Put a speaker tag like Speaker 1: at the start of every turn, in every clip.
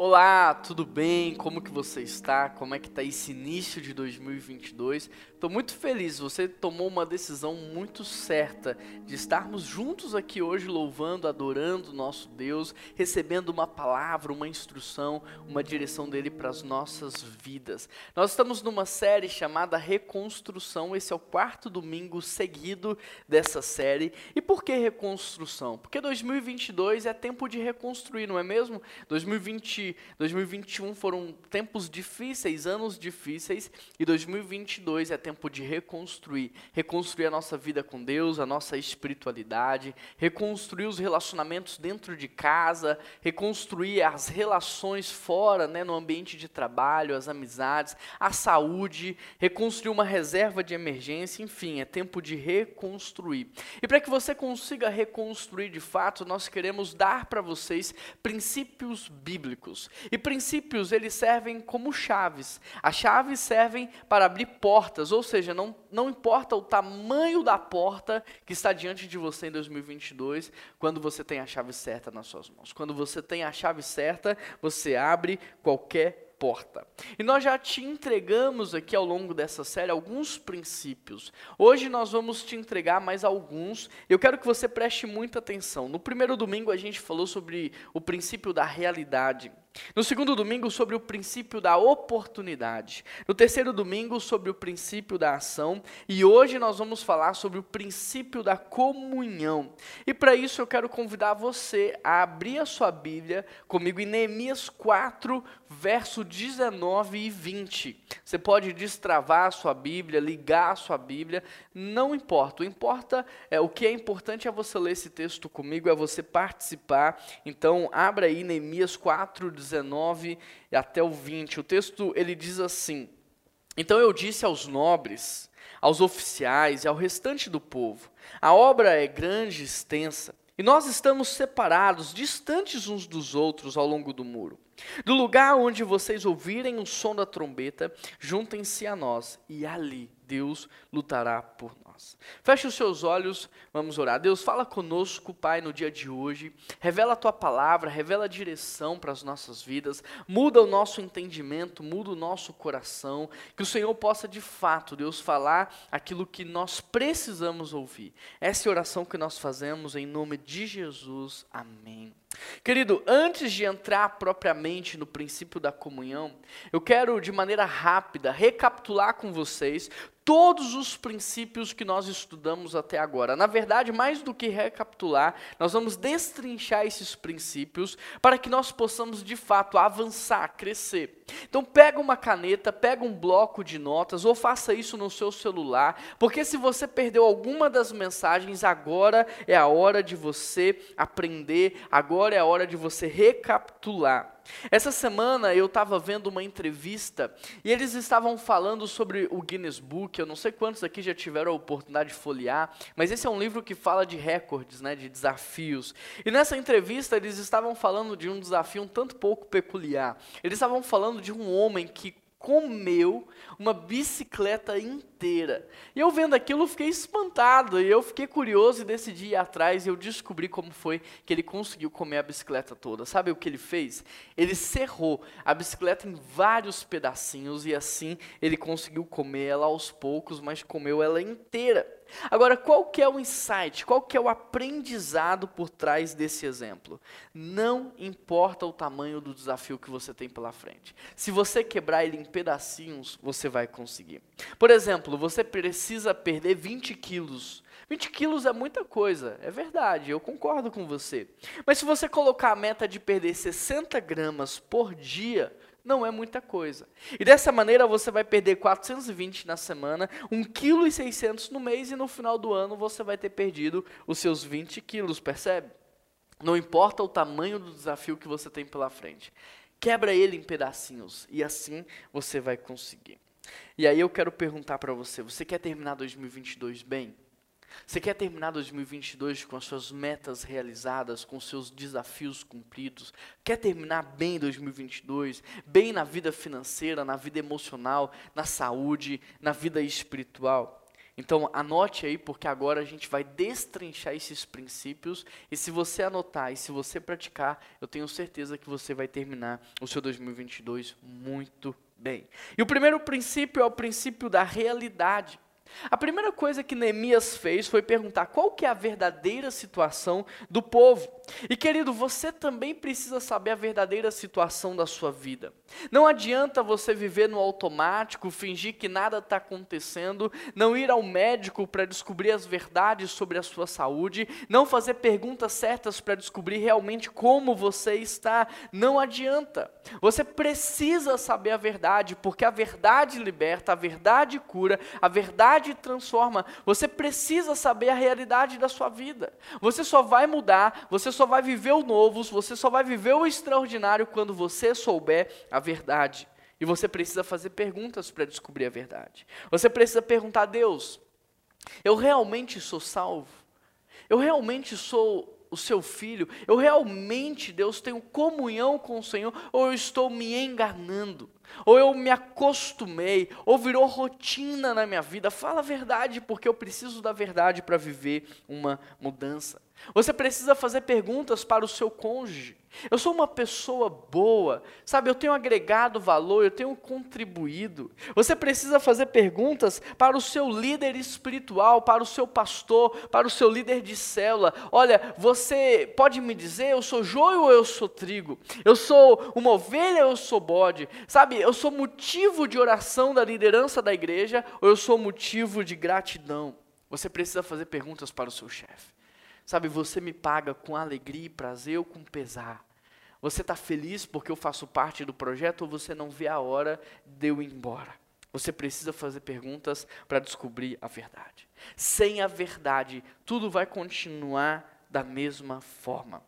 Speaker 1: Olá, tudo bem? Como que você está? Como é que está esse início de 2022? Estou muito feliz, você tomou uma decisão muito certa de estarmos juntos aqui hoje louvando, adorando nosso Deus, recebendo uma palavra, uma instrução, uma direção dele para as nossas vidas. Nós estamos numa série chamada Reconstrução, esse é o quarto domingo seguido dessa série. E por que reconstrução? Porque 2022 é tempo de reconstruir, não é mesmo? 2020 2021 foram tempos difíceis, anos difíceis, e 2022 é tempo de reconstruir, reconstruir a nossa vida com Deus, a nossa espiritualidade, reconstruir os relacionamentos dentro de casa, reconstruir as relações fora, né, no ambiente de trabalho, as amizades, a saúde, reconstruir uma reserva de emergência, enfim, é tempo de reconstruir. E para que você consiga reconstruir de fato, nós queremos dar para vocês princípios bíblicos princípios. E princípios, eles servem como chaves. As chaves servem para abrir portas, ou seja, não, não importa o tamanho da porta que está diante de você em 2022, quando você tem a chave certa nas suas mãos. Quando você tem a chave certa, você abre qualquer porta. E nós já te entregamos aqui ao longo dessa série alguns princípios. Hoje nós vamos te entregar mais alguns. Eu quero que você preste muita atenção. No primeiro domingo a gente falou sobre o princípio da realidade. No segundo domingo, sobre o princípio da oportunidade. No terceiro domingo, sobre o princípio da ação. E hoje nós vamos falar sobre o princípio da comunhão. E para isso eu quero convidar você a abrir a sua Bíblia comigo em Neemias 4, verso 19 e 20. Você pode destravar a sua Bíblia, ligar a sua Bíblia, não importa. O importa é o que é importante é você ler esse texto comigo, é você participar. Então, abra aí Neemias 4, 19 19 até o 20. O texto ele diz assim: Então eu disse aos nobres, aos oficiais e ao restante do povo: A obra é grande e extensa, e nós estamos separados, distantes uns dos outros ao longo do muro. Do lugar onde vocês ouvirem o som da trombeta, juntem-se a nós, e ali Deus lutará por nós nós. Feche os seus olhos, vamos orar. Deus, fala conosco, Pai, no dia de hoje. Revela a tua palavra, revela a direção para as nossas vidas. Muda o nosso entendimento, muda o nosso coração. Que o Senhor possa, de fato, Deus, falar aquilo que nós precisamos ouvir. Essa é a oração que nós fazemos em nome de Jesus. Amém. Querido, antes de entrar propriamente no princípio da comunhão, eu quero de maneira rápida recapitular com vocês todos os princípios que nós estudamos até agora. Na verdade, mais do que recapitular, nós vamos destrinchar esses princípios para que nós possamos de fato avançar, crescer. Então pega uma caneta, pega um bloco de notas ou faça isso no seu celular, porque se você perdeu alguma das mensagens, agora é a hora de você aprender, agora é a hora de você recapitular. Essa semana eu estava vendo uma entrevista e eles estavam falando sobre o Guinness Book. Eu não sei quantos aqui já tiveram a oportunidade de folhear, mas esse é um livro que fala de recordes, né, de desafios. E nessa entrevista eles estavam falando de um desafio um tanto pouco peculiar. Eles estavam falando de um homem que comeu uma bicicleta inteira. E eu vendo aquilo, fiquei espantado, e eu fiquei curioso e decidi ir atrás, e eu descobri como foi que ele conseguiu comer a bicicleta toda. Sabe o que ele fez? Ele serrou a bicicleta em vários pedacinhos, e assim ele conseguiu comer ela aos poucos, mas comeu ela inteira. Agora, qual que é o insight? Qual que é o aprendizado por trás desse exemplo? Não importa o tamanho do desafio que você tem pela frente. Se você quebrar ele em pedacinhos, você vai conseguir. Por exemplo, você precisa perder 20 quilos. 20 quilos é muita coisa, é verdade, eu concordo com você. Mas se você colocar a meta de perder 60 gramas por dia, não é muita coisa. E dessa maneira você vai perder 420 na semana, 1,6 kg no mês e no final do ano você vai ter perdido os seus 20 quilos, percebe? Não importa o tamanho do desafio que você tem pela frente. Quebra ele em pedacinhos e assim você vai conseguir. E aí eu quero perguntar para você, você quer terminar 2022 bem? Você quer terminar 2022 com as suas metas realizadas, com seus desafios cumpridos? Quer terminar bem 2022, bem na vida financeira, na vida emocional, na saúde, na vida espiritual? Então anote aí, porque agora a gente vai destrinchar esses princípios. E se você anotar e se você praticar, eu tenho certeza que você vai terminar o seu 2022 muito bem. E o primeiro princípio é o princípio da realidade. A primeira coisa que Neemias fez foi perguntar qual que é a verdadeira situação do povo. E querido, você também precisa saber a verdadeira situação da sua vida. Não adianta você viver no automático, fingir que nada está acontecendo, não ir ao médico para descobrir as verdades sobre a sua saúde, não fazer perguntas certas para descobrir realmente como você está. Não adianta. Você precisa saber a verdade, porque a verdade liberta, a verdade cura, a verdade transforma. Você precisa saber a realidade da sua vida. Você só vai mudar, você só vai viver o novo, você só vai viver o extraordinário quando você souber a verdade. E você precisa fazer perguntas para descobrir a verdade. Você precisa perguntar a Deus: eu realmente sou salvo? Eu realmente sou o seu filho? Eu realmente, Deus, tenho comunhão com o Senhor? Ou eu estou me enganando? Ou eu me acostumei? Ou virou rotina na minha vida? Fala a verdade, porque eu preciso da verdade para viver uma mudança. Você precisa fazer perguntas para o seu cônjuge. Eu sou uma pessoa boa, sabe? Eu tenho agregado valor, eu tenho contribuído. Você precisa fazer perguntas para o seu líder espiritual, para o seu pastor, para o seu líder de célula. Olha, você pode me dizer, eu sou joio ou eu sou trigo? Eu sou uma ovelha ou eu sou bode? Sabe? Eu sou motivo de oração da liderança da igreja ou eu sou motivo de gratidão? Você precisa fazer perguntas para o seu chefe. Sabe, você me paga com alegria e prazer ou com pesar? Você está feliz porque eu faço parte do projeto ou você não vê a hora de eu ir embora? Você precisa fazer perguntas para descobrir a verdade. Sem a verdade, tudo vai continuar da mesma forma.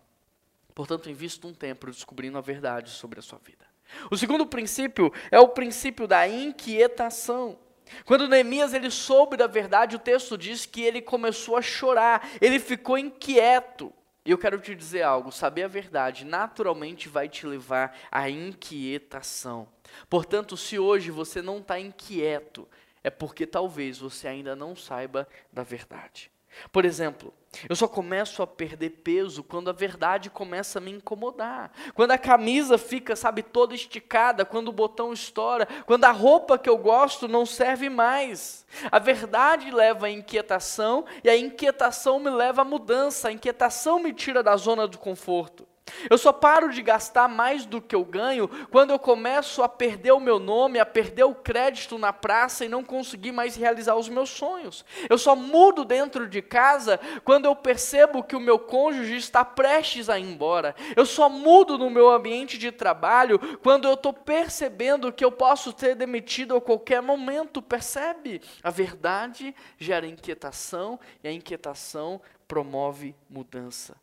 Speaker 1: Portanto, invista um tempo descobrindo a verdade sobre a sua vida. O segundo princípio é o princípio da inquietação. Quando Neemias ele soube da verdade, o texto diz que ele começou a chorar, ele ficou inquieto. E eu quero te dizer algo: saber a verdade naturalmente vai te levar à inquietação. Portanto, se hoje você não está inquieto, é porque talvez você ainda não saiba da verdade. Por exemplo, eu só começo a perder peso quando a verdade começa a me incomodar. Quando a camisa fica, sabe, toda esticada, quando o botão estoura, quando a roupa que eu gosto não serve mais. A verdade leva à inquietação e a inquietação me leva à mudança. A inquietação me tira da zona do conforto. Eu só paro de gastar mais do que eu ganho quando eu começo a perder o meu nome, a perder o crédito na praça e não conseguir mais realizar os meus sonhos. Eu só mudo dentro de casa quando eu percebo que o meu cônjuge está prestes a ir embora. Eu só mudo no meu ambiente de trabalho quando eu estou percebendo que eu posso ser demitido a qualquer momento. Percebe? A verdade gera inquietação e a inquietação promove mudança.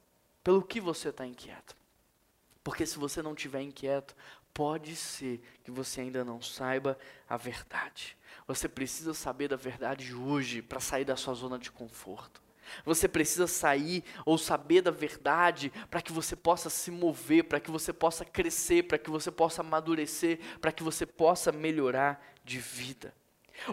Speaker 1: Pelo que você está inquieto? Porque se você não estiver inquieto, pode ser que você ainda não saiba a verdade. Você precisa saber da verdade hoje para sair da sua zona de conforto. Você precisa sair ou saber da verdade para que você possa se mover, para que você possa crescer, para que você possa amadurecer, para que você possa melhorar de vida.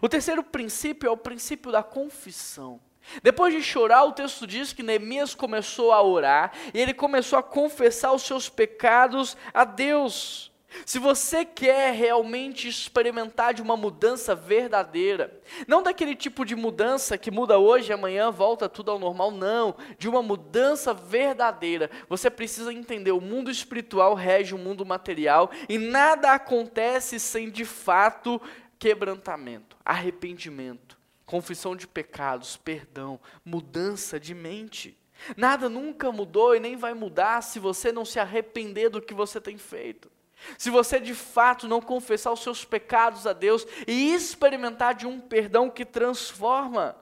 Speaker 1: O terceiro princípio é o princípio da confissão. Depois de chorar, o texto diz que Neemias começou a orar e ele começou a confessar os seus pecados a Deus. Se você quer realmente experimentar de uma mudança verdadeira, não daquele tipo de mudança que muda hoje e amanhã volta tudo ao normal, não, de uma mudança verdadeira, você precisa entender: o mundo espiritual rege o mundo material e nada acontece sem de fato quebrantamento, arrependimento confissão de pecados, perdão, mudança de mente. Nada nunca mudou e nem vai mudar se você não se arrepender do que você tem feito. Se você de fato não confessar os seus pecados a Deus e experimentar de um perdão que transforma,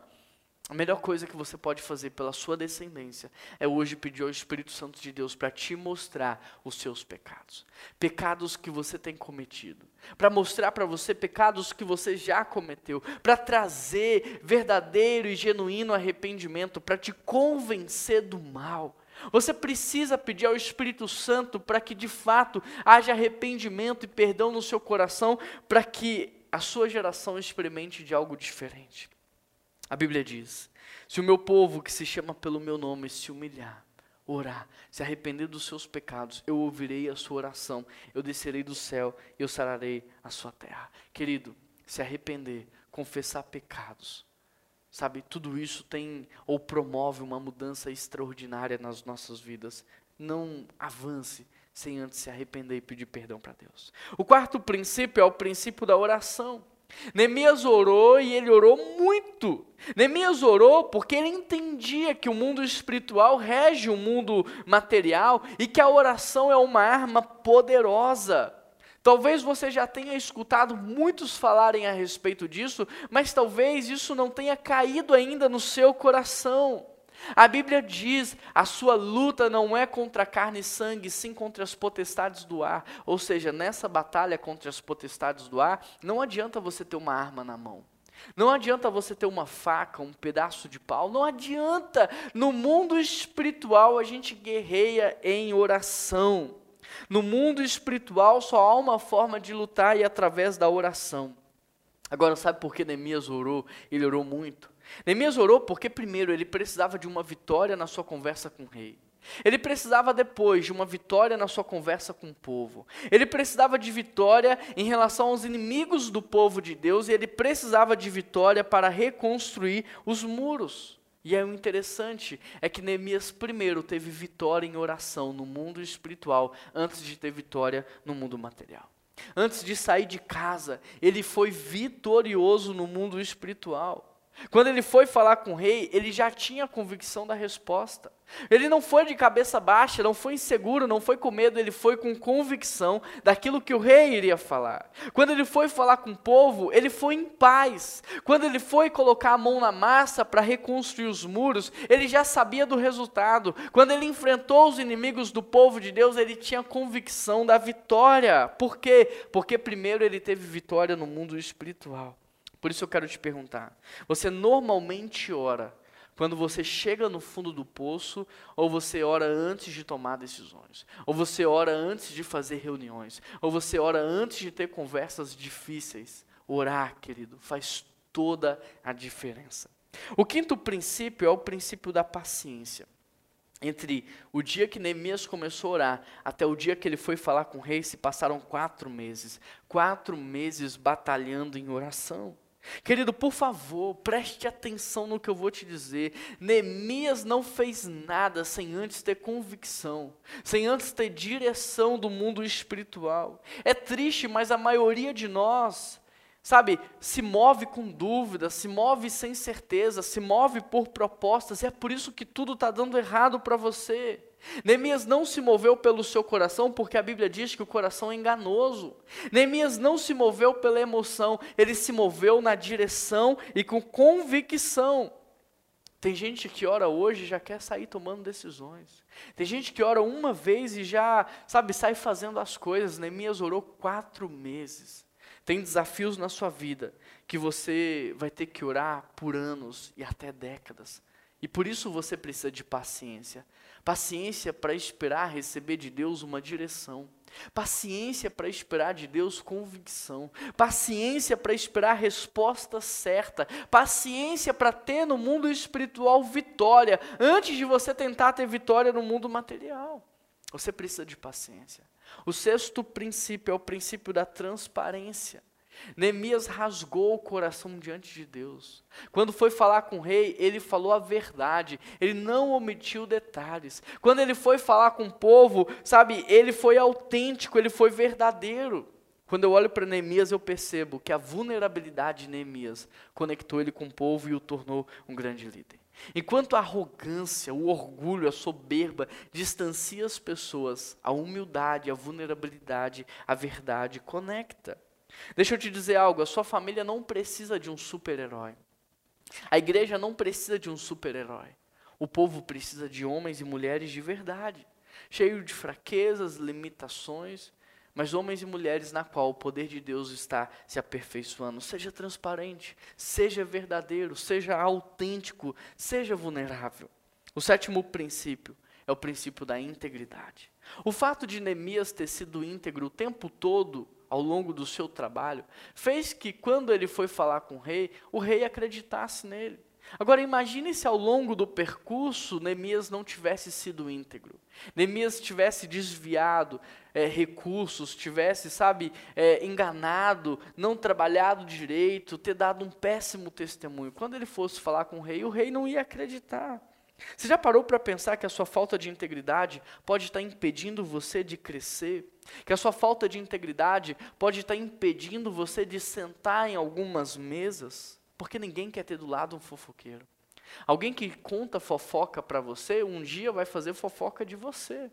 Speaker 1: a melhor coisa que você pode fazer pela sua descendência é hoje pedir ao Espírito Santo de Deus para te mostrar os seus pecados. Pecados que você tem cometido. Para mostrar para você pecados que você já cometeu. Para trazer verdadeiro e genuíno arrependimento. Para te convencer do mal. Você precisa pedir ao Espírito Santo para que de fato haja arrependimento e perdão no seu coração. Para que a sua geração experimente de algo diferente. A Bíblia diz: Se o meu povo que se chama pelo meu nome se humilhar, orar, se arrepender dos seus pecados, eu ouvirei a sua oração, eu descerei do céu e eu sararei a sua terra. Querido, se arrepender, confessar pecados, sabe, tudo isso tem ou promove uma mudança extraordinária nas nossas vidas. Não avance sem antes se arrepender e pedir perdão para Deus. O quarto princípio é o princípio da oração. Neemias orou e ele orou muito. Neemias orou porque ele entendia que o mundo espiritual rege o mundo material e que a oração é uma arma poderosa. Talvez você já tenha escutado muitos falarem a respeito disso, mas talvez isso não tenha caído ainda no seu coração. A Bíblia diz: a sua luta não é contra carne e sangue, sim contra as potestades do ar. Ou seja, nessa batalha contra as potestades do ar, não adianta você ter uma arma na mão. Não adianta você ter uma faca, um pedaço de pau, não adianta. No mundo espiritual a gente guerreia em oração. No mundo espiritual só há uma forma de lutar e é através da oração. Agora, sabe por que Neemias orou? Ele orou muito. Neemias orou porque, primeiro, ele precisava de uma vitória na sua conversa com o rei. Ele precisava depois de uma vitória na sua conversa com o povo. Ele precisava de vitória em relação aos inimigos do povo de Deus e ele precisava de vitória para reconstruir os muros. E aí o interessante é que Neemias primeiro teve vitória em oração no mundo espiritual antes de ter vitória no mundo material. Antes de sair de casa, ele foi vitorioso no mundo espiritual. Quando ele foi falar com o rei, ele já tinha convicção da resposta. Ele não foi de cabeça baixa, não foi inseguro, não foi com medo, ele foi com convicção daquilo que o rei iria falar. Quando ele foi falar com o povo, ele foi em paz. Quando ele foi colocar a mão na massa para reconstruir os muros, ele já sabia do resultado. Quando ele enfrentou os inimigos do povo de Deus, ele tinha convicção da vitória. Por quê? Porque primeiro ele teve vitória no mundo espiritual. Por isso eu quero te perguntar: você normalmente ora quando você chega no fundo do poço, ou você ora antes de tomar decisões, ou você ora antes de fazer reuniões, ou você ora antes de ter conversas difíceis? Orar, querido, faz toda a diferença. O quinto princípio é o princípio da paciência. Entre o dia que Neemias começou a orar até o dia que ele foi falar com o rei, se passaram quatro meses. Quatro meses batalhando em oração. Querido, por favor, preste atenção no que eu vou te dizer. Neemias não fez nada sem antes ter convicção, sem antes ter direção do mundo espiritual. É triste, mas a maioria de nós, sabe, se move com dúvida, se move sem certeza, se move por propostas, e é por isso que tudo está dando errado para você. Neemias não se moveu pelo seu coração, porque a Bíblia diz que o coração é enganoso. Neemias não se moveu pela emoção, ele se moveu na direção e com convicção. Tem gente que ora hoje e já quer sair tomando decisões. Tem gente que ora uma vez e já, sabe, sai fazendo as coisas. Neemias orou quatro meses. Tem desafios na sua vida que você vai ter que orar por anos e até décadas. E por isso você precisa de paciência. Paciência para esperar receber de Deus uma direção. Paciência para esperar de Deus convicção. Paciência para esperar resposta certa. Paciência para ter no mundo espiritual vitória, antes de você tentar ter vitória no mundo material. Você precisa de paciência. O sexto princípio é o princípio da transparência. Neemias rasgou o coração diante de Deus. Quando foi falar com o rei, ele falou a verdade, ele não omitiu detalhes. Quando ele foi falar com o povo, sabe, ele foi autêntico, ele foi verdadeiro. Quando eu olho para Neemias, eu percebo que a vulnerabilidade de Neemias conectou ele com o povo e o tornou um grande líder. Enquanto a arrogância, o orgulho, a soberba distancia as pessoas, a humildade, a vulnerabilidade, a verdade conecta. Deixa eu te dizer algo: a sua família não precisa de um super-herói. A igreja não precisa de um super-herói. O povo precisa de homens e mulheres de verdade, cheios de fraquezas, limitações, mas homens e mulheres na qual o poder de Deus está se aperfeiçoando. Seja transparente, seja verdadeiro, seja autêntico, seja vulnerável. O sétimo princípio é o princípio da integridade. O fato de Neemias ter sido íntegro o tempo todo ao longo do seu trabalho, fez que quando ele foi falar com o rei, o rei acreditasse nele. Agora imagine se ao longo do percurso Neemias não tivesse sido íntegro. Neemias tivesse desviado é, recursos, tivesse, sabe, é, enganado, não trabalhado direito, ter dado um péssimo testemunho. Quando ele fosse falar com o rei, o rei não ia acreditar. Você já parou para pensar que a sua falta de integridade pode estar impedindo você de crescer? Que a sua falta de integridade pode estar impedindo você de sentar em algumas mesas? Porque ninguém quer ter do lado um fofoqueiro. Alguém que conta fofoca para você, um dia vai fazer fofoca de você.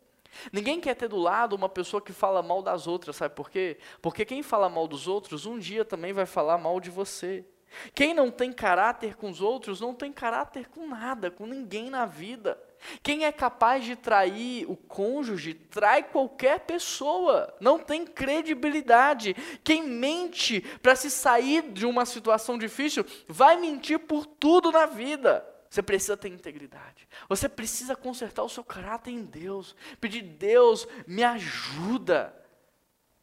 Speaker 1: Ninguém quer ter do lado uma pessoa que fala mal das outras, sabe por quê? Porque quem fala mal dos outros, um dia também vai falar mal de você. Quem não tem caráter com os outros, não tem caráter com nada, com ninguém na vida. Quem é capaz de trair o cônjuge, trai qualquer pessoa, não tem credibilidade. Quem mente para se sair de uma situação difícil, vai mentir por tudo na vida. Você precisa ter integridade. Você precisa consertar o seu caráter em Deus. Pedir, Deus, me ajuda.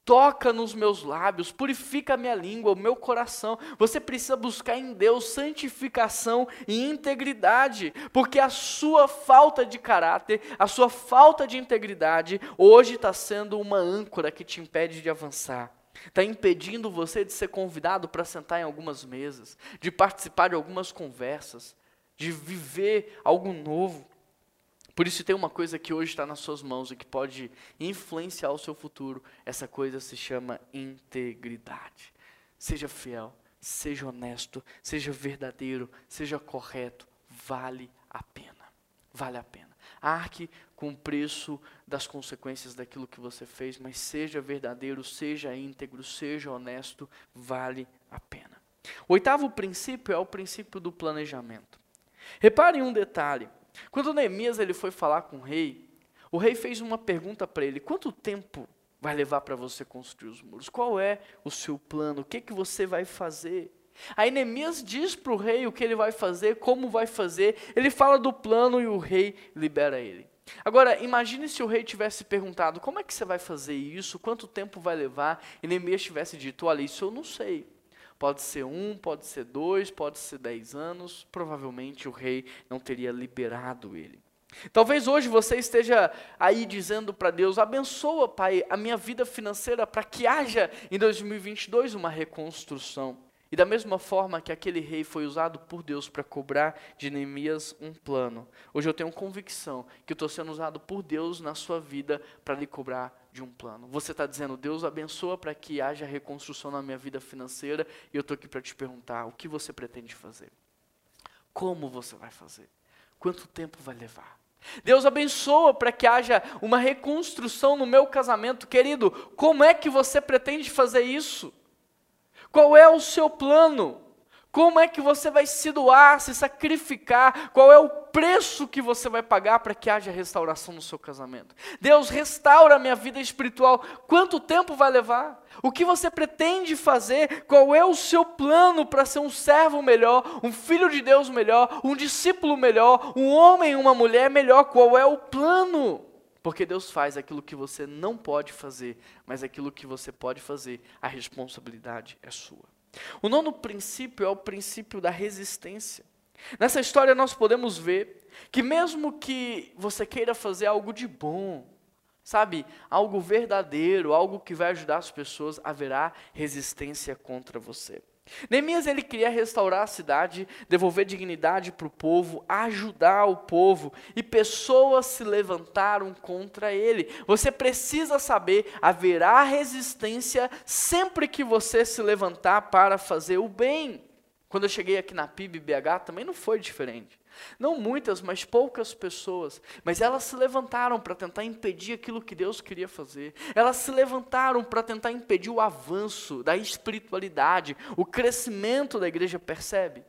Speaker 1: Toca nos meus lábios, purifica a minha língua, o meu coração. Você precisa buscar em Deus santificação e integridade, porque a sua falta de caráter, a sua falta de integridade, hoje está sendo uma âncora que te impede de avançar. Está impedindo você de ser convidado para sentar em algumas mesas, de participar de algumas conversas de viver algo novo. Por isso tem uma coisa que hoje está nas suas mãos e que pode influenciar o seu futuro. Essa coisa se chama integridade. Seja fiel, seja honesto, seja verdadeiro, seja correto. Vale a pena. Vale a pena. Arque com o preço das consequências daquilo que você fez, mas seja verdadeiro, seja íntegro, seja honesto, vale a pena. O oitavo princípio é o princípio do planejamento. Reparem um detalhe. Quando Neemias ele foi falar com o rei, o rei fez uma pergunta para ele: quanto tempo vai levar para você construir os muros? Qual é o seu plano? O que, que você vai fazer? Aí Neemias diz para o rei o que ele vai fazer, como vai fazer, ele fala do plano e o rei libera ele. Agora, imagine se o rei tivesse perguntado: como é que você vai fazer isso? Quanto tempo vai levar? E Neemias tivesse dito: olha, isso eu não sei. Pode ser um, pode ser dois, pode ser dez anos. Provavelmente o rei não teria liberado ele. Talvez hoje você esteja aí dizendo para Deus: abençoa, Pai, a minha vida financeira para que haja em 2022 uma reconstrução. E da mesma forma que aquele rei foi usado por Deus para cobrar de Neemias um plano, hoje eu tenho convicção que estou sendo usado por Deus na sua vida para lhe cobrar de um plano. Você está dizendo, Deus abençoa para que haja reconstrução na minha vida financeira, e eu estou aqui para te perguntar: o que você pretende fazer? Como você vai fazer? Quanto tempo vai levar? Deus abençoa para que haja uma reconstrução no meu casamento. Querido, como é que você pretende fazer isso? Qual é o seu plano? Como é que você vai se doar, se sacrificar? Qual é o preço que você vai pagar para que haja restauração no seu casamento? Deus, restaura a minha vida espiritual. Quanto tempo vai levar? O que você pretende fazer? Qual é o seu plano para ser um servo melhor, um filho de Deus melhor, um discípulo melhor, um homem, uma mulher melhor? Qual é o plano? Porque Deus faz aquilo que você não pode fazer, mas aquilo que você pode fazer, a responsabilidade é sua. O nono princípio é o princípio da resistência. Nessa história nós podemos ver que mesmo que você queira fazer algo de bom, sabe, algo verdadeiro, algo que vai ajudar as pessoas, haverá resistência contra você. Neemias ele queria restaurar a cidade, devolver dignidade para o povo, ajudar o povo, e pessoas se levantaram contra ele. Você precisa saber, haverá resistência sempre que você se levantar para fazer o bem. Quando eu cheguei aqui na PIB BH também não foi diferente. Não muitas, mas poucas pessoas. Mas elas se levantaram para tentar impedir aquilo que Deus queria fazer. Elas se levantaram para tentar impedir o avanço da espiritualidade, o crescimento da igreja. Percebe?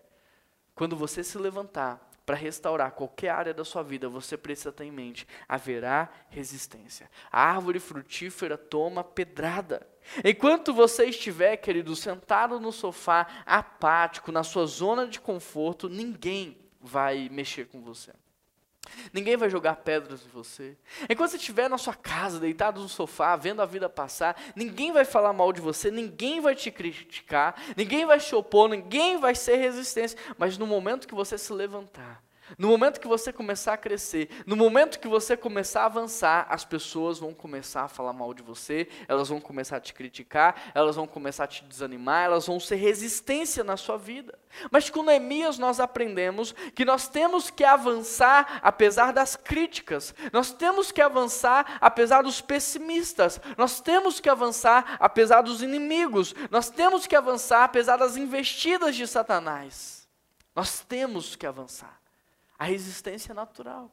Speaker 1: Quando você se levantar para restaurar qualquer área da sua vida, você precisa ter em mente: haverá resistência. A árvore frutífera toma pedrada. Enquanto você estiver, querido, sentado no sofá, apático, na sua zona de conforto, ninguém vai mexer com você. Ninguém vai jogar pedras em você. Enquanto você estiver na sua casa, deitado no sofá, vendo a vida passar, ninguém vai falar mal de você, ninguém vai te criticar, ninguém vai te opor, ninguém vai ser resistência. Mas no momento que você se levantar, no momento que você começar a crescer, no momento que você começar a avançar, as pessoas vão começar a falar mal de você, elas vão começar a te criticar, elas vão começar a te desanimar, elas vão ser resistência na sua vida. Mas com Neemias nós aprendemos que nós temos que avançar apesar das críticas, nós temos que avançar apesar dos pessimistas, nós temos que avançar apesar dos inimigos, nós temos que avançar apesar das investidas de Satanás. Nós temos que avançar. A resistência é natural.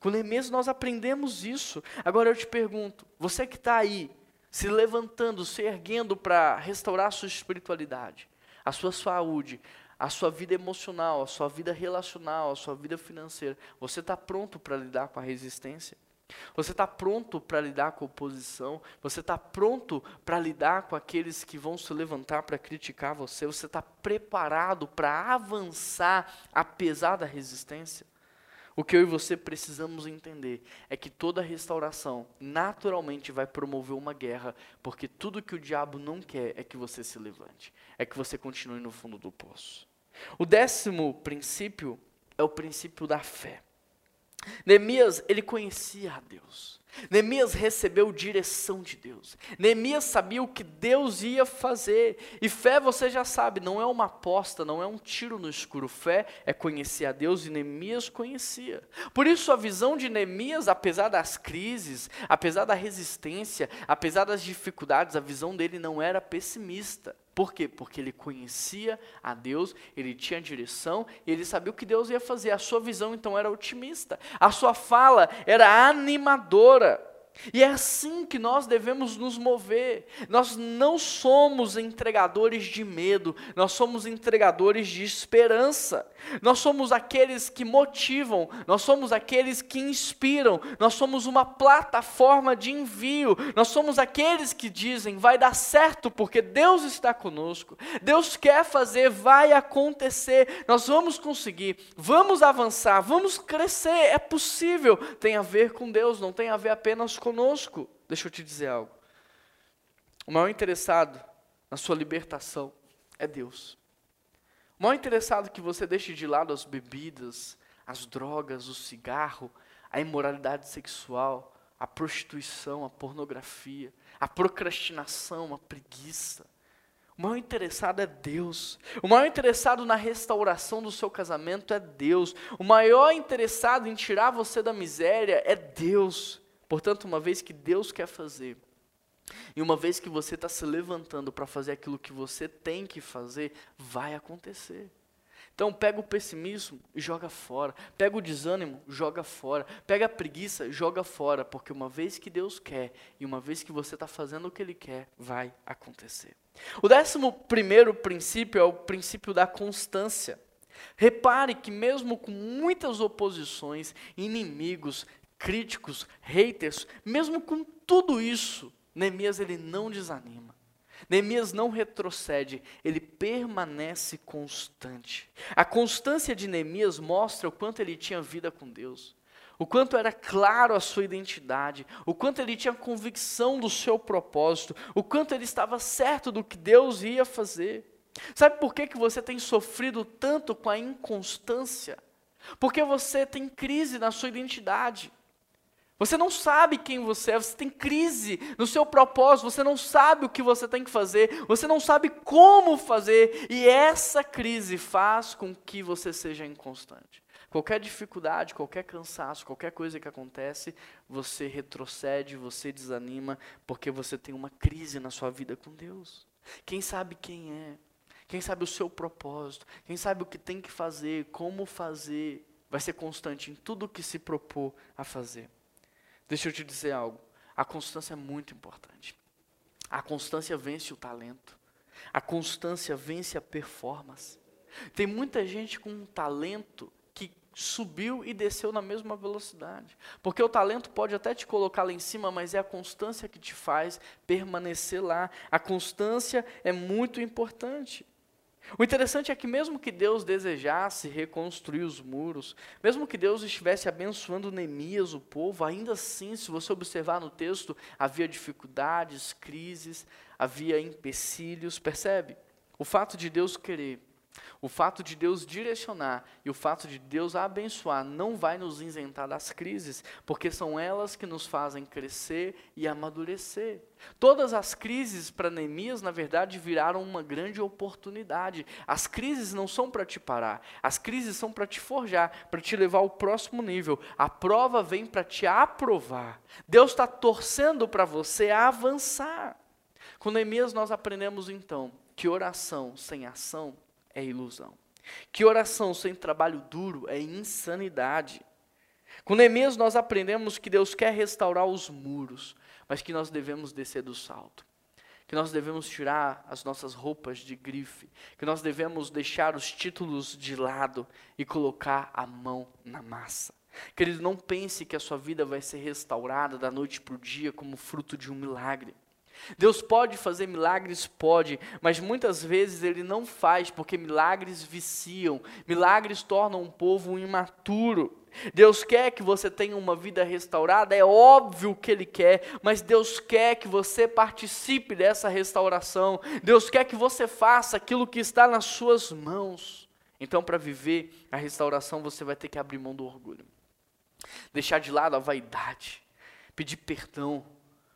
Speaker 1: Com Neemias nós aprendemos isso. Agora eu te pergunto, você que está aí, se levantando, se erguendo para restaurar a sua espiritualidade, a sua saúde, a sua vida emocional, a sua vida relacional, a sua vida financeira, você está pronto para lidar com a resistência? Você está pronto para lidar com a oposição? Você está pronto para lidar com aqueles que vão se levantar para criticar você? Você está preparado para avançar apesar da resistência? O que eu e você precisamos entender é que toda restauração naturalmente vai promover uma guerra, porque tudo que o diabo não quer é que você se levante, é que você continue no fundo do poço. O décimo princípio é o princípio da fé. Neemias, ele conhecia a Deus. Neemias recebeu direção de Deus. Neemias sabia o que Deus ia fazer. E fé, você já sabe, não é uma aposta, não é um tiro no escuro. Fé é conhecer a Deus e Neemias conhecia. Por isso, a visão de Neemias, apesar das crises, apesar da resistência, apesar das dificuldades, a visão dele não era pessimista. Por quê? Porque ele conhecia a Deus, ele tinha direção, ele sabia o que Deus ia fazer. A sua visão então era otimista, a sua fala era animadora. E é assim que nós devemos nos mover. Nós não somos entregadores de medo, nós somos entregadores de esperança. Nós somos aqueles que motivam, nós somos aqueles que inspiram, nós somos uma plataforma de envio, nós somos aqueles que dizem: vai dar certo porque Deus está conosco, Deus quer fazer, vai acontecer, nós vamos conseguir, vamos avançar, vamos crescer, é possível. Tem a ver com Deus, não tem a ver apenas conosco. Deixa eu te dizer algo. O maior interessado na sua libertação é Deus. O maior interessado que você deixe de lado as bebidas, as drogas, o cigarro, a imoralidade sexual, a prostituição, a pornografia, a procrastinação, a preguiça. O maior interessado é Deus. O maior interessado na restauração do seu casamento é Deus. O maior interessado em tirar você da miséria é Deus. Portanto, uma vez que Deus quer fazer, e uma vez que você está se levantando para fazer aquilo que você tem que fazer, vai acontecer. Então pega o pessimismo e joga fora. Pega o desânimo, joga fora. Pega a preguiça, joga fora. Porque uma vez que Deus quer e uma vez que você está fazendo o que Ele quer, vai acontecer. O décimo primeiro princípio é o princípio da constância. Repare que mesmo com muitas oposições, inimigos, críticos, haters, mesmo com tudo isso, Neemias ele não desanima. Neemias não retrocede, ele permanece constante. A constância de Neemias mostra o quanto ele tinha vida com Deus, o quanto era claro a sua identidade, o quanto ele tinha convicção do seu propósito, o quanto ele estava certo do que Deus ia fazer. Sabe por que, que você tem sofrido tanto com a inconstância? Porque você tem crise na sua identidade. Você não sabe quem você é, você tem crise no seu propósito, você não sabe o que você tem que fazer, você não sabe como fazer, e essa crise faz com que você seja inconstante. Qualquer dificuldade, qualquer cansaço, qualquer coisa que acontece, você retrocede, você desanima, porque você tem uma crise na sua vida com Deus. Quem sabe quem é, quem sabe o seu propósito, quem sabe o que tem que fazer, como fazer, vai ser constante em tudo o que se propor a fazer. Deixa eu te dizer algo. A constância é muito importante. A constância vence o talento. A constância vence a performance. Tem muita gente com um talento que subiu e desceu na mesma velocidade. Porque o talento pode até te colocar lá em cima, mas é a constância que te faz permanecer lá. A constância é muito importante. O interessante é que, mesmo que Deus desejasse reconstruir os muros, mesmo que Deus estivesse abençoando Neemias, o povo, ainda assim, se você observar no texto, havia dificuldades, crises, havia empecilhos, percebe? O fato de Deus querer o fato de Deus direcionar e o fato de Deus abençoar não vai nos isentar das crises, porque são elas que nos fazem crescer e amadurecer. Todas as crises para Neemias, na verdade, viraram uma grande oportunidade. As crises não são para te parar, as crises são para te forjar, para te levar ao próximo nível. A prova vem para te aprovar. Deus está torcendo para você avançar. Com Neemias, nós aprendemos então que oração sem ação é ilusão. Que oração sem trabalho duro é insanidade. Com Neemias nós aprendemos que Deus quer restaurar os muros, mas que nós devemos descer do salto. Que nós devemos tirar as nossas roupas de grife, que nós devemos deixar os títulos de lado e colocar a mão na massa. Querido, não pense que a sua vida vai ser restaurada da noite para o dia como fruto de um milagre. Deus pode fazer milagres? Pode, mas muitas vezes Ele não faz porque milagres viciam, milagres tornam um povo imaturo. Deus quer que você tenha uma vida restaurada, é óbvio que Ele quer, mas Deus quer que você participe dessa restauração, Deus quer que você faça aquilo que está nas suas mãos. Então, para viver a restauração, você vai ter que abrir mão do orgulho, deixar de lado a vaidade, pedir perdão,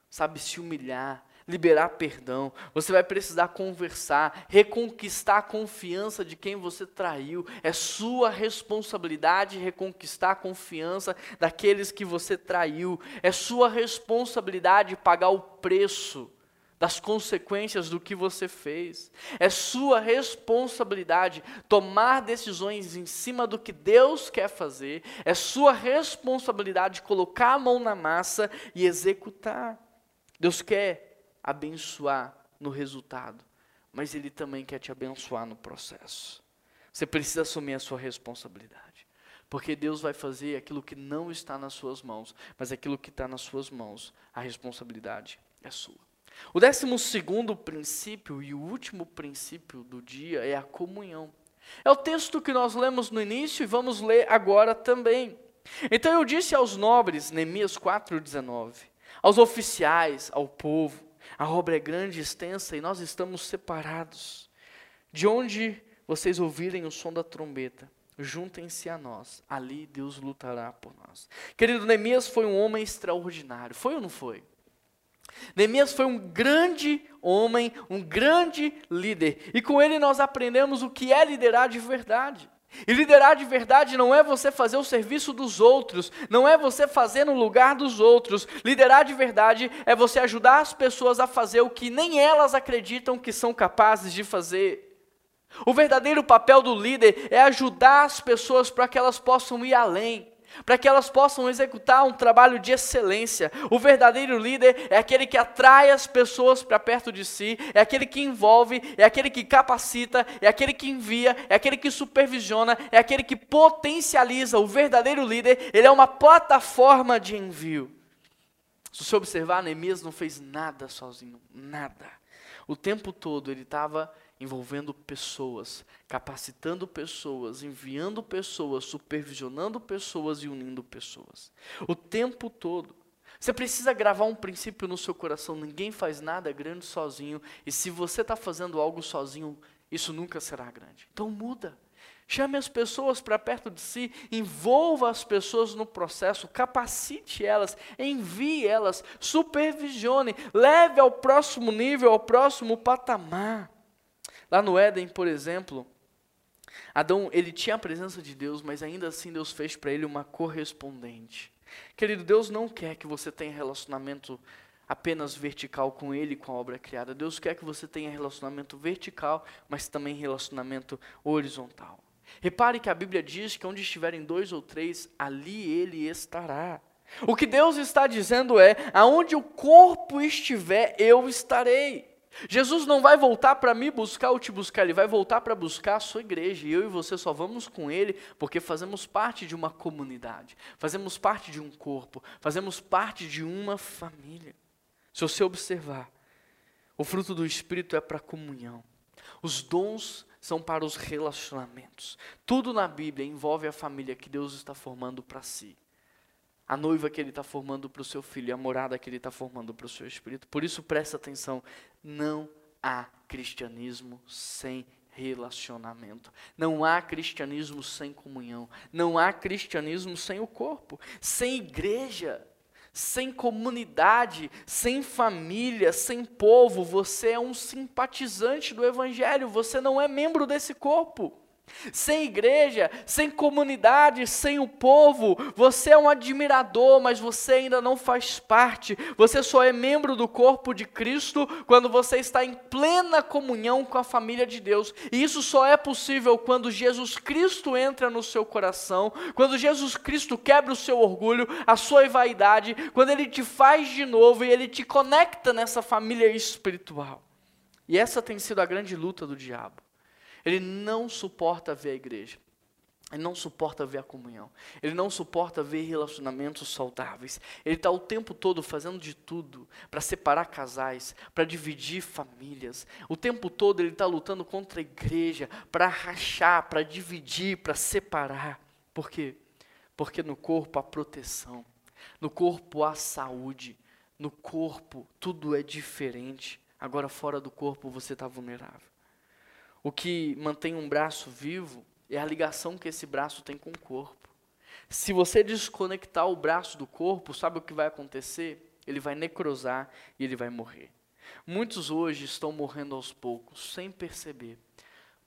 Speaker 1: sabe, se humilhar, liberar perdão, você vai precisar conversar, reconquistar a confiança de quem você traiu. É sua responsabilidade reconquistar a confiança daqueles que você traiu. É sua responsabilidade pagar o preço das consequências do que você fez. É sua responsabilidade tomar decisões em cima do que Deus quer fazer. É sua responsabilidade colocar a mão na massa e executar. Deus quer abençoar no resultado, mas Ele também quer te abençoar no processo. Você precisa assumir a sua responsabilidade, porque Deus vai fazer aquilo que não está nas suas mãos, mas aquilo que está nas suas mãos, a responsabilidade é sua. O décimo segundo princípio e o último princípio do dia é a comunhão. É o texto que nós lemos no início e vamos ler agora também. Então eu disse aos nobres, Neemias 4,19, aos oficiais, ao povo, a obra é grande e extensa e nós estamos separados. De onde vocês ouvirem o som da trombeta, juntem-se a nós. Ali Deus lutará por nós. Querido, Neemias foi um homem extraordinário. Foi ou não foi? Neemias foi um grande homem, um grande líder. E com ele nós aprendemos o que é liderar de verdade. E liderar de verdade não é você fazer o serviço dos outros, não é você fazer no lugar dos outros. Liderar de verdade é você ajudar as pessoas a fazer o que nem elas acreditam que são capazes de fazer. O verdadeiro papel do líder é ajudar as pessoas para que elas possam ir além para que elas possam executar um trabalho de excelência. O verdadeiro líder é aquele que atrai as pessoas para perto de si, é aquele que envolve, é aquele que capacita, é aquele que envia, é aquele que supervisiona, é aquele que potencializa. O verdadeiro líder, ele é uma plataforma de envio. Se você observar, Neemias não fez nada sozinho, nada. O tempo todo ele estava envolvendo pessoas, capacitando pessoas, enviando pessoas, supervisionando pessoas e unindo pessoas. O tempo todo. Você precisa gravar um princípio no seu coração: ninguém faz nada grande sozinho, e se você está fazendo algo sozinho, isso nunca será grande. Então muda. Chame as pessoas para perto de si, envolva as pessoas no processo, capacite elas, envie elas, supervisione, leve ao próximo nível, ao próximo patamar. Lá no Éden, por exemplo, Adão, ele tinha a presença de Deus, mas ainda assim Deus fez para ele uma correspondente. Querido, Deus não quer que você tenha relacionamento apenas vertical com Ele, com a obra criada. Deus quer que você tenha relacionamento vertical, mas também relacionamento horizontal. Repare que a Bíblia diz que onde estiverem dois ou três, ali Ele estará. O que Deus está dizendo é: aonde o corpo estiver, eu estarei. Jesus não vai voltar para me buscar ou te buscar, ele vai voltar para buscar a sua igreja. E eu e você só vamos com ele porque fazemos parte de uma comunidade, fazemos parte de um corpo, fazemos parte de uma família. Se você observar, o fruto do Espírito é para comunhão. Os dons são para os relacionamentos. Tudo na Bíblia envolve a família que Deus está formando para si. A noiva que Ele está formando para o seu filho, a morada que Ele está formando para o seu espírito. Por isso, presta atenção: não há cristianismo sem relacionamento. Não há cristianismo sem comunhão. Não há cristianismo sem o corpo, sem igreja sem comunidade, sem família, sem povo, você é um simpatizante do Evangelho, você não é membro desse corpo. Sem igreja, sem comunidade, sem o povo, você é um admirador, mas você ainda não faz parte. Você só é membro do corpo de Cristo quando você está em plena comunhão com a família de Deus. E isso só é possível quando Jesus Cristo entra no seu coração, quando Jesus Cristo quebra o seu orgulho, a sua vaidade, quando ele te faz de novo e ele te conecta nessa família espiritual. E essa tem sido a grande luta do diabo. Ele não suporta ver a igreja. Ele não suporta ver a comunhão. Ele não suporta ver relacionamentos saudáveis. Ele está o tempo todo fazendo de tudo para separar casais, para dividir famílias. O tempo todo ele está lutando contra a igreja, para rachar, para dividir, para separar. Por quê? Porque no corpo há proteção, no corpo há saúde, no corpo tudo é diferente. Agora, fora do corpo, você está vulnerável. O que mantém um braço vivo é a ligação que esse braço tem com o corpo. Se você desconectar o braço do corpo, sabe o que vai acontecer? Ele vai necrosar e ele vai morrer. Muitos hoje estão morrendo aos poucos, sem perceber,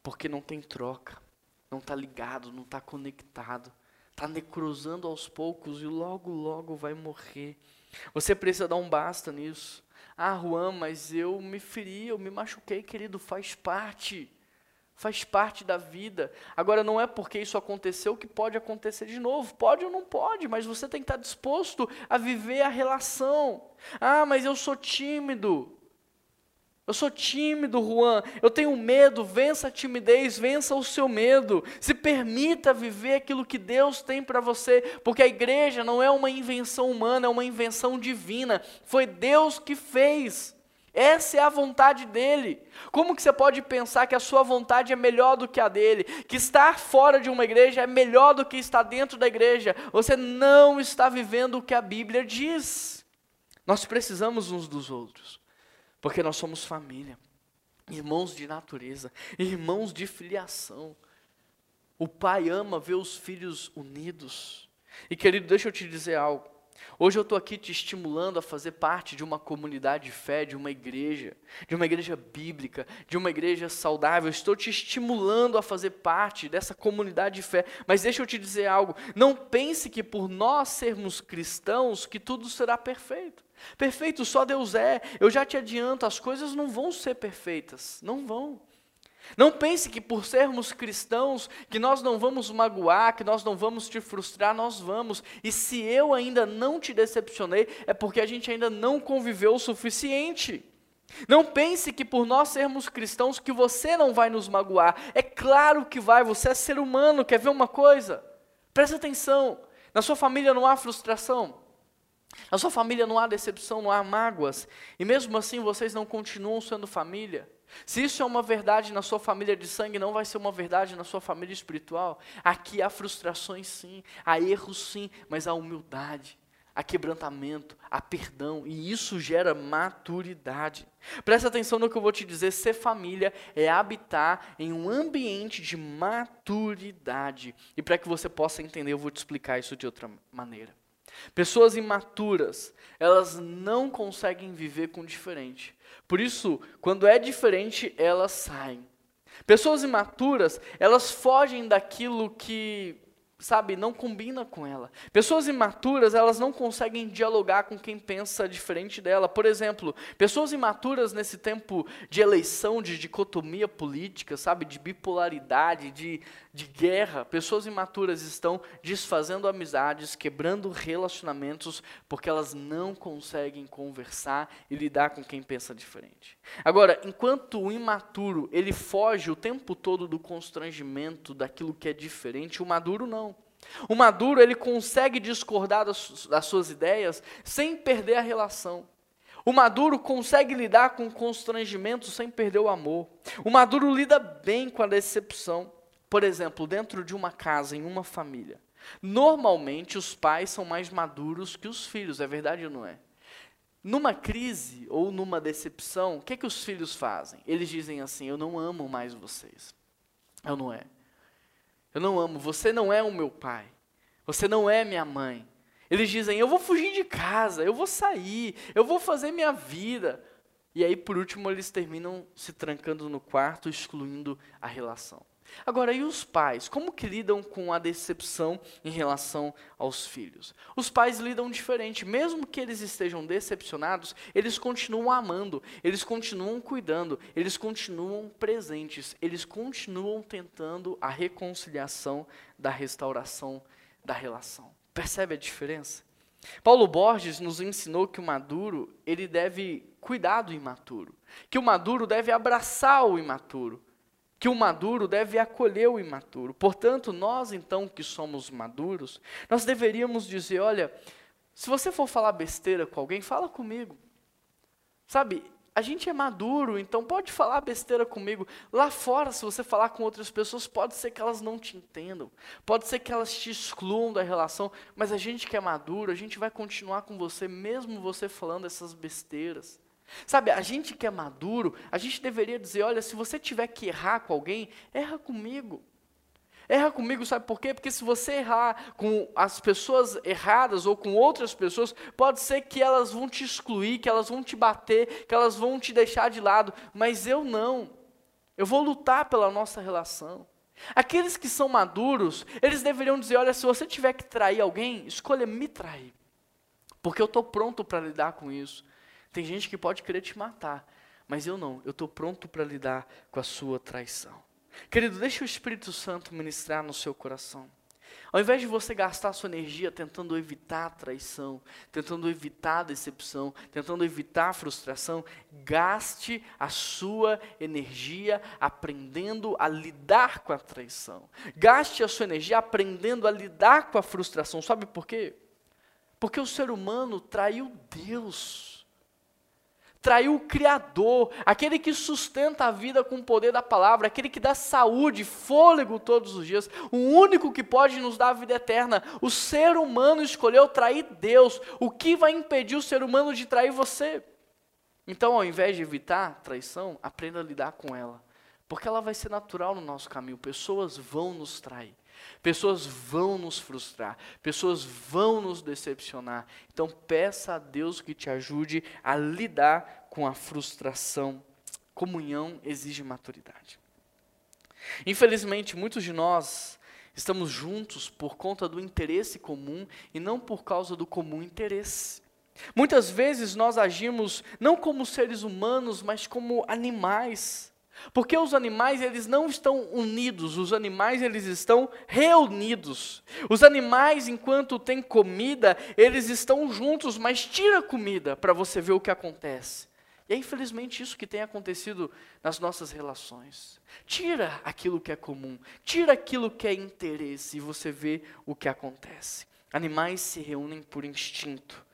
Speaker 1: porque não tem troca, não está ligado, não está conectado, está necrosando aos poucos e logo, logo vai morrer. Você precisa dar um basta nisso. Ah, Juan, mas eu me feri, eu me machuquei, querido, faz parte faz parte da vida. Agora, não é porque isso aconteceu que pode acontecer de novo. Pode ou não pode, mas você tem que estar disposto a viver a relação. Ah, mas eu sou tímido. Eu sou tímido, Juan. Eu tenho medo. Vença a timidez, vença o seu medo. Se permita viver aquilo que Deus tem para você, porque a igreja não é uma invenção humana, é uma invenção divina. Foi Deus que fez. Essa é a vontade dele. Como que você pode pensar que a sua vontade é melhor do que a dele? Que estar fora de uma igreja é melhor do que estar dentro da igreja? Você não está vivendo o que a Bíblia diz. Nós precisamos uns dos outros, porque nós somos família, irmãos de natureza, irmãos de filiação. O pai ama ver os filhos unidos. E querido, deixa eu te dizer algo. Hoje eu estou aqui te estimulando a fazer parte de uma comunidade de fé, de uma igreja, de uma igreja bíblica, de uma igreja saudável. Estou te estimulando a fazer parte dessa comunidade de fé. Mas deixa eu te dizer algo: não pense que por nós sermos cristãos que tudo será perfeito. Perfeito só Deus é. Eu já te adianto, as coisas não vão ser perfeitas, não vão. Não pense que por sermos cristãos, que nós não vamos magoar, que nós não vamos te frustrar, nós vamos. E se eu ainda não te decepcionei, é porque a gente ainda não conviveu o suficiente. Não pense que por nós sermos cristãos que você não vai nos magoar. É claro que vai, você é ser humano, quer ver uma coisa? Presta atenção. Na sua família não há frustração. Na sua família não há decepção, não há mágoas. E mesmo assim vocês não continuam sendo família. Se isso é uma verdade na sua família de sangue, não vai ser uma verdade na sua família espiritual. Aqui há frustrações sim, há erros sim, mas há humildade, há quebrantamento, há perdão, e isso gera maturidade. Presta atenção no que eu vou te dizer: ser família é habitar em um ambiente de maturidade. E para que você possa entender, eu vou te explicar isso de outra maneira. Pessoas imaturas, elas não conseguem viver com diferente. Por isso, quando é diferente, elas saem. Pessoas imaturas, elas fogem daquilo que sabe, não combina com ela. Pessoas imaturas, elas não conseguem dialogar com quem pensa diferente dela. Por exemplo, pessoas imaturas nesse tempo de eleição, de dicotomia política, sabe, de bipolaridade, de, de guerra, pessoas imaturas estão desfazendo amizades, quebrando relacionamentos, porque elas não conseguem conversar e lidar com quem pensa diferente. Agora, enquanto o imaturo, ele foge o tempo todo do constrangimento, daquilo que é diferente, o maduro não. O maduro, ele consegue discordar das, das suas ideias sem perder a relação. O maduro consegue lidar com constrangimento sem perder o amor. O maduro lida bem com a decepção. Por exemplo, dentro de uma casa, em uma família. Normalmente os pais são mais maduros que os filhos, é verdade ou não é? Numa crise ou numa decepção, o que, é que os filhos fazem? Eles dizem assim: Eu não amo mais vocês. Eu não é. Eu não amo. Você não é o meu pai. Você não é minha mãe. Eles dizem: Eu vou fugir de casa, eu vou sair, eu vou fazer minha vida. E aí, por último, eles terminam se trancando no quarto, excluindo a relação. Agora, e os pais? Como que lidam com a decepção em relação aos filhos? Os pais lidam diferente. Mesmo que eles estejam decepcionados, eles continuam amando, eles continuam cuidando, eles continuam presentes, eles continuam tentando a reconciliação da restauração da relação. Percebe a diferença? Paulo Borges nos ensinou que o maduro, ele deve cuidar do imaturo, que o maduro deve abraçar o imaturo, que o maduro deve acolher o imaturo. Portanto, nós então que somos maduros, nós deveríamos dizer, olha, se você for falar besteira com alguém, fala comigo. Sabe, a gente é maduro, então pode falar besteira comigo. Lá fora, se você falar com outras pessoas, pode ser que elas não te entendam, pode ser que elas te excluam da relação, mas a gente que é maduro, a gente vai continuar com você, mesmo você falando essas besteiras. Sabe, a gente que é maduro, a gente deveria dizer: olha, se você tiver que errar com alguém, erra comigo. Erra comigo, sabe por quê? Porque se você errar com as pessoas erradas ou com outras pessoas, pode ser que elas vão te excluir, que elas vão te bater, que elas vão te deixar de lado, mas eu não. Eu vou lutar pela nossa relação. Aqueles que são maduros, eles deveriam dizer: olha, se você tiver que trair alguém, escolha me trair, porque eu estou pronto para lidar com isso. Tem gente que pode querer te matar, mas eu não, eu estou pronto para lidar com a sua traição. Querido, deixa o Espírito Santo ministrar no seu coração. Ao invés de você gastar sua energia tentando evitar a traição, tentando evitar a decepção, tentando evitar a frustração, gaste a sua energia aprendendo a lidar com a traição. Gaste a sua energia aprendendo a lidar com a frustração. Sabe por quê? Porque o ser humano traiu Deus traiu o Criador, aquele que sustenta a vida com o poder da palavra, aquele que dá saúde, fôlego todos os dias, o único que pode nos dar a vida eterna. O ser humano escolheu trair Deus. O que vai impedir o ser humano de trair você? Então, ao invés de evitar traição, aprenda a lidar com ela. Porque ela vai ser natural no nosso caminho. Pessoas vão nos trair. Pessoas vão nos frustrar, pessoas vão nos decepcionar. Então peça a Deus que te ajude a lidar com a frustração. Comunhão exige maturidade. Infelizmente, muitos de nós estamos juntos por conta do interesse comum e não por causa do comum interesse. Muitas vezes nós agimos não como seres humanos, mas como animais. Porque os animais eles não estão unidos, os animais eles estão reunidos. Os animais enquanto tem comida, eles estão juntos, mas tira comida para você ver o que acontece. E é infelizmente isso que tem acontecido nas nossas relações. Tira aquilo que é comum, tira aquilo que é interesse e você vê o que acontece. Animais se reúnem por instinto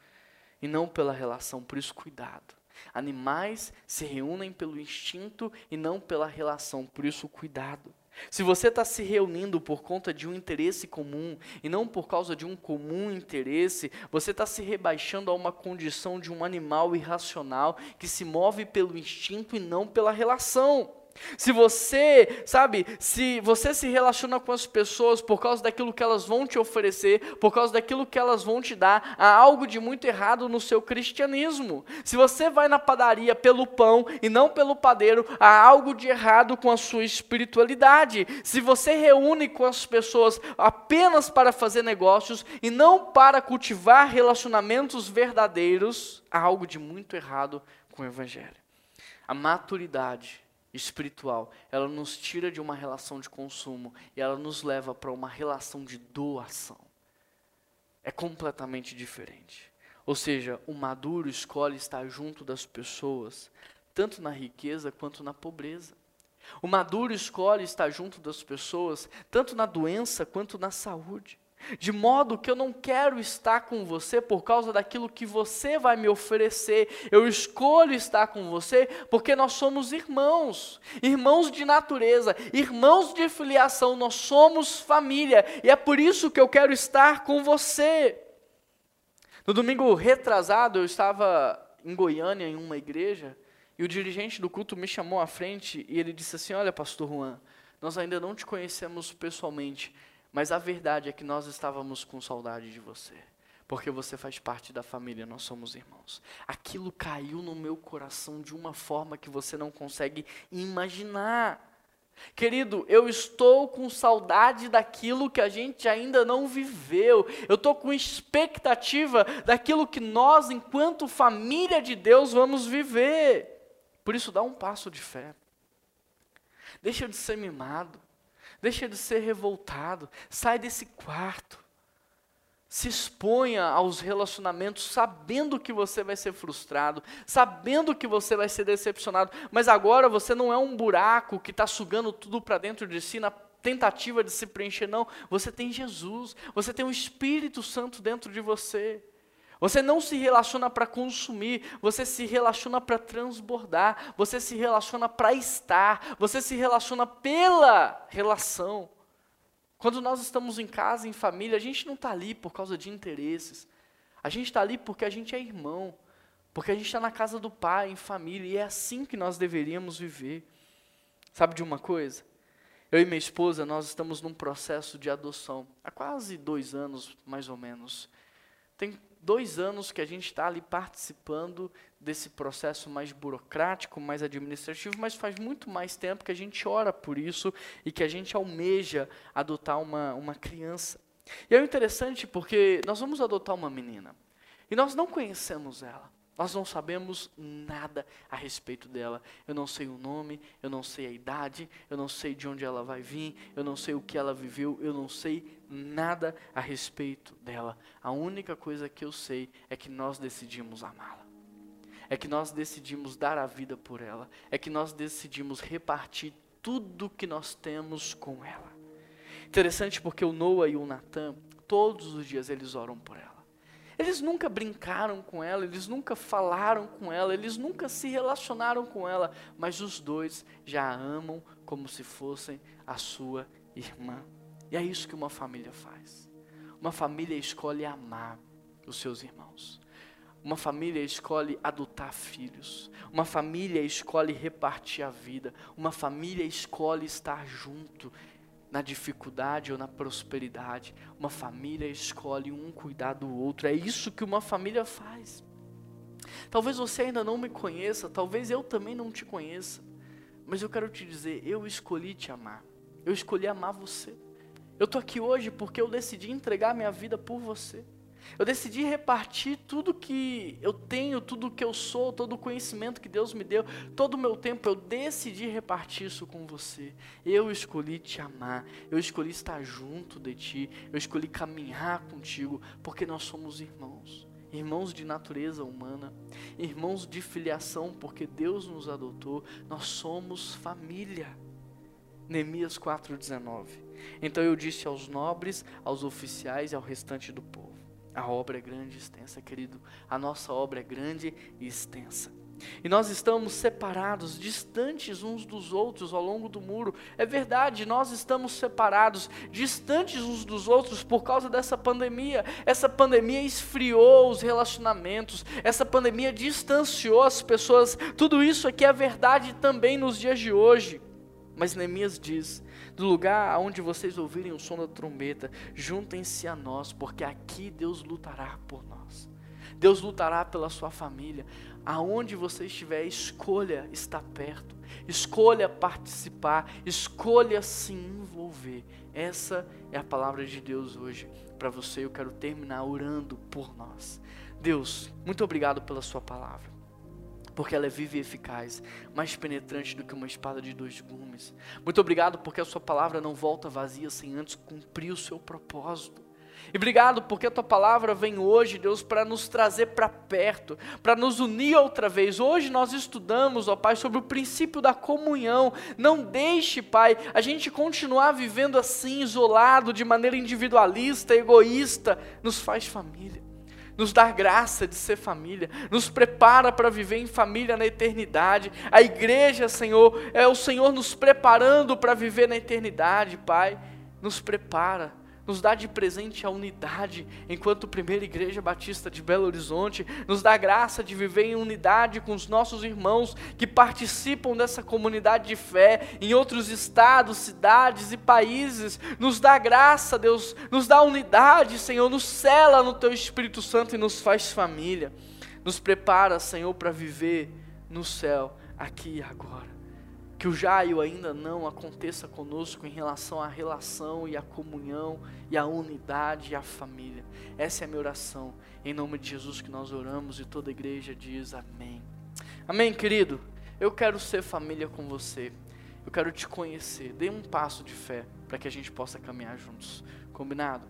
Speaker 1: e não pela relação, por isso cuidado. Animais se reúnem pelo instinto e não pela relação, por isso, cuidado. Se você está se reunindo por conta de um interesse comum e não por causa de um comum interesse, você está se rebaixando a uma condição de um animal irracional que se move pelo instinto e não pela relação. Se você, sabe, se você se relaciona com as pessoas por causa daquilo que elas vão te oferecer, por causa daquilo que elas vão te dar, há algo de muito errado no seu cristianismo. Se você vai na padaria pelo pão e não pelo padeiro, há algo de errado com a sua espiritualidade. Se você reúne com as pessoas apenas para fazer negócios e não para cultivar relacionamentos verdadeiros, há algo de muito errado com o evangelho. A maturidade espiritual, ela nos tira de uma relação de consumo e ela nos leva para uma relação de doação. É completamente diferente. Ou seja, o maduro escolhe estar junto das pessoas, tanto na riqueza quanto na pobreza. O maduro escolhe estar junto das pessoas, tanto na doença quanto na saúde. De modo que eu não quero estar com você por causa daquilo que você vai me oferecer. Eu escolho estar com você porque nós somos irmãos, irmãos de natureza, irmãos de filiação, nós somos família e é por isso que eu quero estar com você. No domingo retrasado, eu estava em Goiânia, em uma igreja, e o dirigente do culto me chamou à frente e ele disse assim: Olha, Pastor Juan, nós ainda não te conhecemos pessoalmente, mas a verdade é que nós estávamos com saudade de você, porque você faz parte da família, nós somos irmãos. Aquilo caiu no meu coração de uma forma que você não consegue imaginar. Querido, eu estou com saudade daquilo que a gente ainda não viveu. Eu estou com expectativa daquilo que nós, enquanto família de Deus, vamos viver. Por isso, dá um passo de fé. Deixa de ser mimado. Deixa de ser revoltado. Sai desse quarto. Se exponha aos relacionamentos sabendo que você vai ser frustrado, sabendo que você vai ser decepcionado, mas agora você não é um buraco que está sugando tudo para dentro de si na tentativa de se preencher, não. Você tem Jesus, você tem o Espírito Santo dentro de você. Você não se relaciona para consumir, você se relaciona para transbordar, você se relaciona para estar, você se relaciona pela relação. Quando nós estamos em casa, em família, a gente não está ali por causa de interesses. A gente está ali porque a gente é irmão, porque a gente está na casa do pai, em família, e é assim que nós deveríamos viver. Sabe de uma coisa? Eu e minha esposa, nós estamos num processo de adoção, há quase dois anos, mais ou menos. Tem dois anos que a gente está ali participando desse processo mais burocrático, mais administrativo, mas faz muito mais tempo que a gente ora por isso e que a gente almeja adotar uma, uma criança. E é interessante porque nós vamos adotar uma menina e nós não conhecemos ela. Nós não sabemos nada a respeito dela. Eu não sei o nome, eu não sei a idade, eu não sei de onde ela vai vir, eu não sei o que ela viveu, eu não sei nada a respeito dela. A única coisa que eu sei é que nós decidimos amá-la. É que nós decidimos dar a vida por ela. É que nós decidimos repartir tudo que nós temos com ela. Interessante porque o Noah e o Natan, todos os dias eles oram por ela. Eles nunca brincaram com ela, eles nunca falaram com ela, eles nunca se relacionaram com ela, mas os dois já a amam como se fossem a sua irmã. E é isso que uma família faz. Uma família escolhe amar os seus irmãos. Uma família escolhe adotar filhos. Uma família escolhe repartir a vida. Uma família escolhe estar junto na dificuldade ou na prosperidade. Uma família escolhe um cuidar do outro. É isso que uma família faz. Talvez você ainda não me conheça, talvez eu também não te conheça. Mas eu quero te dizer, eu escolhi te amar. Eu escolhi amar você. Eu estou aqui hoje porque eu decidi entregar minha vida por você. Eu decidi repartir tudo que eu tenho, tudo que eu sou, todo o conhecimento que Deus me deu, todo o meu tempo, eu decidi repartir isso com você. Eu escolhi te amar, eu escolhi estar junto de ti, eu escolhi caminhar contigo, porque nós somos irmãos. Irmãos de natureza humana, irmãos de filiação, porque Deus nos adotou, nós somos família. Neemias 4,19. Então eu disse aos nobres, aos oficiais e ao restante do povo: A obra é grande e extensa, querido. A nossa obra é grande e extensa. E nós estamos separados, distantes uns dos outros ao longo do muro. É verdade, nós estamos separados, distantes uns dos outros por causa dessa pandemia. Essa pandemia esfriou os relacionamentos, essa pandemia distanciou as pessoas. Tudo isso aqui é verdade também nos dias de hoje. Mas Neemias diz: do lugar onde vocês ouvirem o som da trombeta, juntem-se a nós, porque aqui Deus lutará por nós. Deus lutará pela sua família. Aonde você estiver, escolha estar perto, escolha participar, escolha se envolver. Essa é a palavra de Deus hoje para você. Eu quero terminar orando por nós. Deus, muito obrigado pela Sua palavra porque ela é viva e eficaz, mais penetrante do que uma espada de dois gumes. Muito obrigado porque a sua palavra não volta vazia sem antes cumprir o seu propósito. E obrigado porque a tua palavra vem hoje, Deus, para nos trazer para perto, para nos unir outra vez. Hoje nós estudamos, ó Pai, sobre o princípio da comunhão. Não deixe, Pai, a gente continuar vivendo assim, isolado, de maneira individualista, egoísta. Nos faz família. Nos dá graça de ser família, nos prepara para viver em família na eternidade. A igreja, Senhor, é o Senhor nos preparando para viver na eternidade, Pai. Nos prepara nos dá de presente a unidade, enquanto primeira igreja batista de Belo Horizonte, nos dá graça de viver em unidade com os nossos irmãos que participam dessa comunidade de fé em outros estados, cidades e países. Nos dá graça, Deus, nos dá unidade, Senhor, nos cela no teu Espírito Santo e nos faz família. Nos prepara, Senhor, para viver no céu, aqui e agora que o já e o ainda não aconteça conosco em relação à relação e à comunhão e à unidade e à família. Essa é a minha oração. Em nome de Jesus que nós oramos e toda a igreja diz amém. Amém, querido. Eu quero ser família com você. Eu quero te conhecer. Dê um passo de fé para que a gente possa caminhar juntos. Combinado?